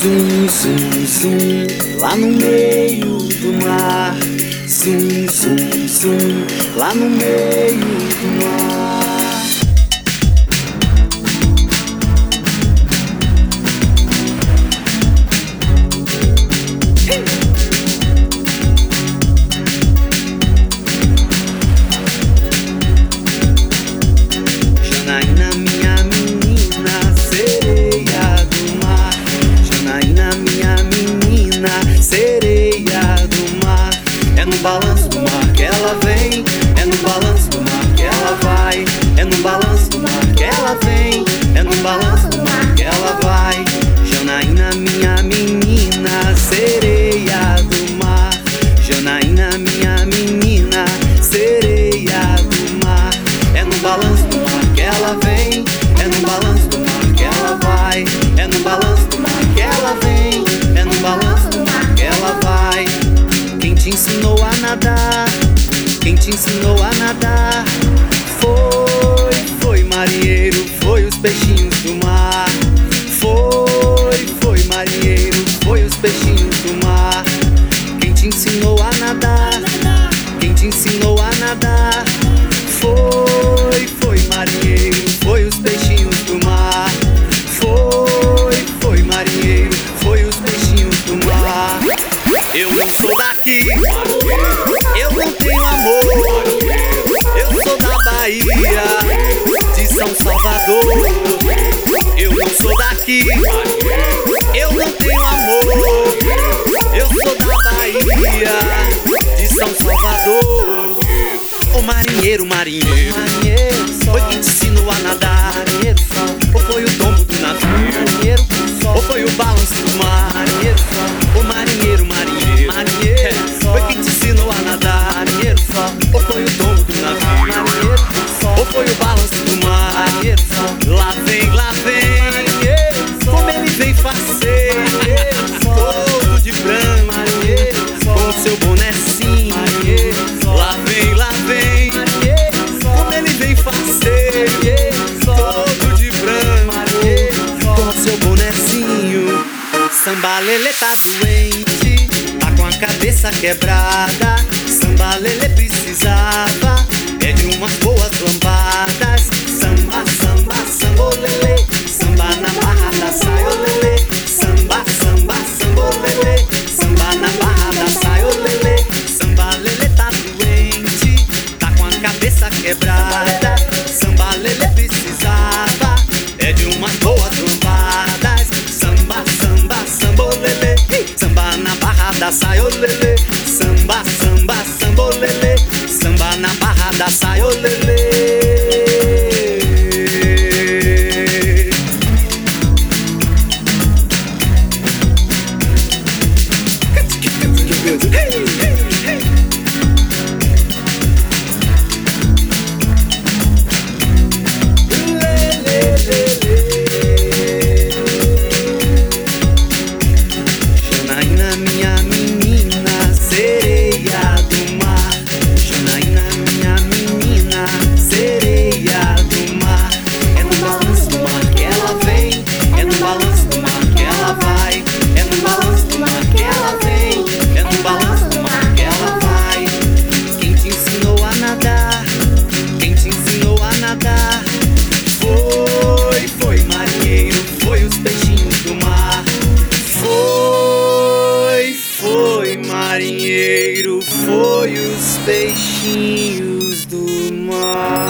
Sim, sim, sim, lá no meio do mar. Sim, sim, sim, lá no meio do mar. Ela vem. É no balanço do mar que ela vai. Janaína, minha menina, sereia do mar. Janaína, minha menina, sereia do mar. É no balanço do mar que ela vem. É no balanço do mar que ela vai. É no balanço do mar que ela vem. É no balanço do mar que ela vai. Quem te ensinou a nadar? Quem te ensinou a nadar? Foi, marinheiro, foi os peixinhos do mar. Foi, foi marinheiro, foi os peixinhos do mar. Quem te ensinou a nadar? Quem te ensinou a nadar? Foi, foi marinheiro, foi os peixinhos do mar. Foi, foi marinheiro, foi os peixinhos do mar. Eu não sou daqui, eu não tenho amor. Eu sou da Bahia, São Salvador. Eu não sou daqui, eu não tenho amor. Eu sou da Bahia, de São Salvador. Ô marinheiro, marinheiro, foi quem te ensinou a nadar? Ou foi o tombo do navio? Ou foi o balanço do mar? Ô marinheiro, marinheiro, foi quem te ensinou a nadar? Ou foi o tombo do navio? Samba Lelê tá doente, tá com a cabeça quebrada. Samba Lelê precisava é de umas boas lambadas. Samba, samba, samba, ô lelê, samba na barra da saia, ô lelê. Samba, samba, samba, ô lelê, samba na barra da saia, ô lelê. Samba Lelê tá doente, tá com a cabeça quebrada. Samba precisava na barra da saia, ô lelê. Samba, samba, samba, ô lelê, samba na barra da saia, os peixinhos do mar.